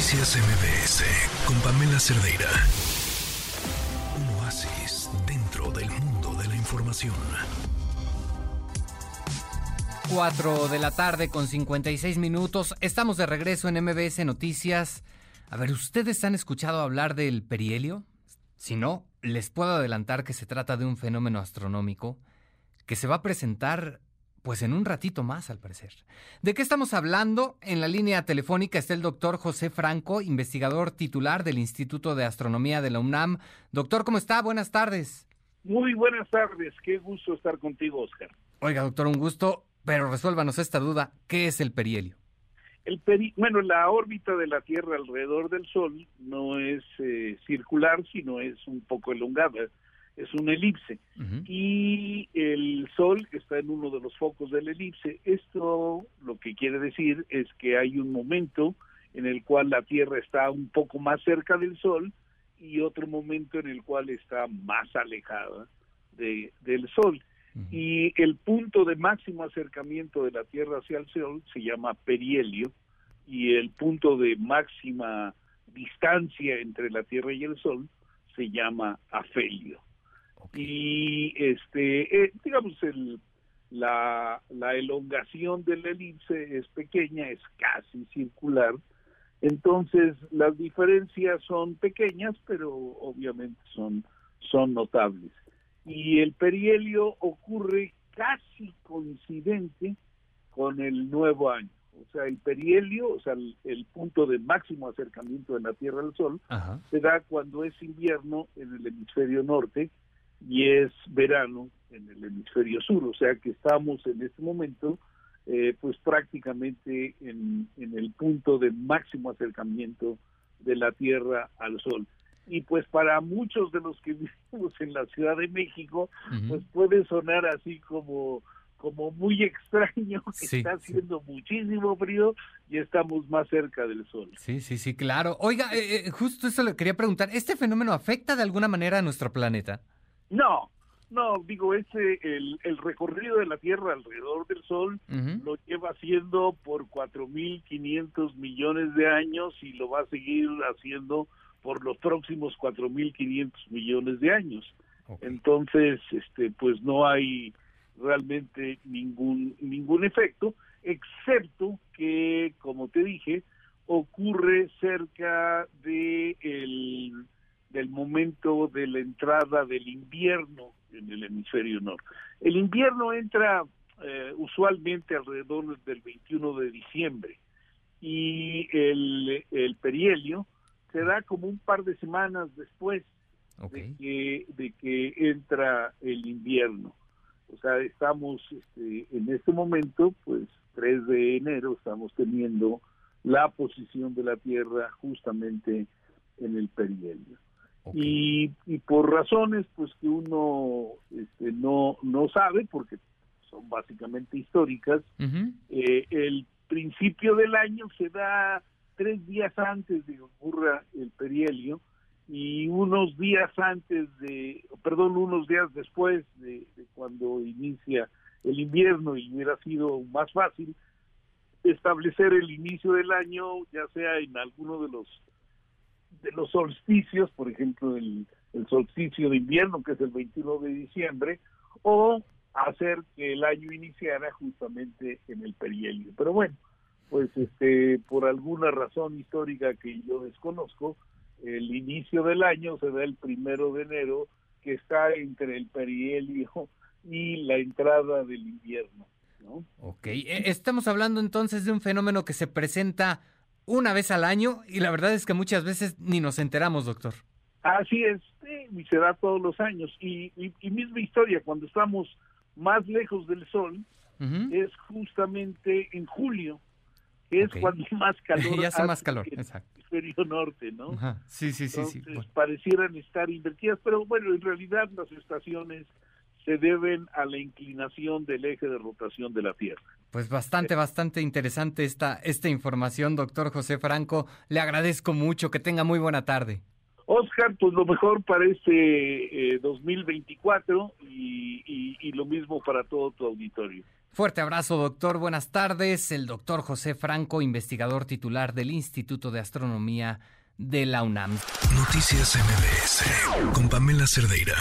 Noticias MBS con Pamela Cerdeira. Un oasis dentro del mundo de la información. 4 de la tarde con 56 minutos. Estamos de regreso en MBS Noticias. A ver, ¿ustedes han escuchado hablar del perihelio? Si no, les puedo adelantar que se trata de un fenómeno astronómico que se va a presentar pues en un ratito más, al parecer. ¿De qué estamos hablando? En la línea telefónica está el doctor José Franco, investigador titular del Instituto de Astronomía de la UNAM. Doctor, ¿cómo está? Buenas tardes. Muy buenas tardes, qué gusto estar contigo, Oscar. Oiga, doctor, un gusto, pero resuélvanos esta duda. ¿Qué es el perihelio? El peri bueno, la órbita de la Tierra alrededor del Sol no es eh, circular, sino es un poco elongada es una elipse y el Sol está en uno de los focos de la elipse. Esto lo que quiere decir es que hay un momento en el cual la Tierra está un poco más cerca del Sol y otro momento en el cual está más alejada de, del Sol. Y el punto de máximo acercamiento de la Tierra hacia el Sol se llama perihelio y el punto de máxima distancia entre la Tierra y el Sol se llama afelio. Y este, eh, digamos, el, la, la elongación de la elipse es pequeña, es casi circular. Entonces, las diferencias son pequeñas, pero obviamente son, son notables. Y el perihelio ocurre casi coincidente con el nuevo año. O sea, el perihelio, o sea, el, punto de máximo acercamiento de la Tierra al Sol, se da cuando es invierno en el hemisferio norte y es verano en el hemisferio sur, o sea que estamos en este momento eh, pues prácticamente en, en el punto de máximo acercamiento de la Tierra al Sol. Y pues para muchos de los que vivimos en la Ciudad de México, pues puede sonar así como como muy extraño que está haciendo muchísimo frío y estamos más cerca del sol. Sí, sí, sí, claro. Oiga, eh, eh, justo eso le quería preguntar, ¿este fenómeno afecta de alguna manera a nuestro planeta? No, no, digo, ese, el, el recorrido de la Tierra alrededor del Sol lo lleva haciendo por 4.500 millones de años y lo va a seguir haciendo por los próximos 4.500 millones de años. Entonces, este, pues no hay realmente ningún ningún efecto, excepto que, como te dije, ocurre cerca de el del momento de la entrada del invierno en el hemisferio norte. El invierno entra eh, usualmente alrededor del 21 de diciembre y el, el perihelio se da como un par de semanas después de, que, de que entra el invierno. O sea, estamos este, en este momento, pues 3 de enero, estamos teniendo la posición de la Tierra justamente en el perihelio. Y, y, por razones pues que uno este, no, no sabe, porque son básicamente históricas, eh, el principio del año se da tres días antes de que ocurra el perihelio y unos días antes de, perdón, unos días después de, de cuando inicia el invierno y hubiera sido más fácil establecer el inicio del año, ya sea en alguno de los de los solsticios, por ejemplo, el, solsticio de invierno, que es el 21 de diciembre, o hacer que el año iniciara justamente en el perihelio. Pero bueno, pues este por alguna razón histórica que yo desconozco, el inicio del año se da el primero de enero, que está entre el perihelio y la entrada del invierno. ¿no? Ok, e, estamos hablando entonces de un fenómeno que se presenta una vez al año y la verdad es que muchas veces ni nos enteramos, doctor. Así es, y se da todos los años. Y, y, misma historia, cuando estamos más lejos del sol, es justamente en julio, que es cuando más calor ya hace más calor, en el hemisferio norte, ¿no? Sí, sí, sí. sí. parecieran estar invertidas, pero bueno, en realidad las estaciones se deben a la inclinación del eje de rotación de la Tierra. Pues bastante, bastante interesante esta, esta información, doctor José Franco. Le agradezco mucho, que tenga muy buena tarde. Oscar, pues lo mejor para este 2024 eh, y, y lo mismo para todo tu auditorio. Fuerte abrazo, doctor. Buenas tardes. El doctor José Franco, investigador titular del Instituto de Astronomía de la UNAM. Noticias MBS con Pamela Cerdeira.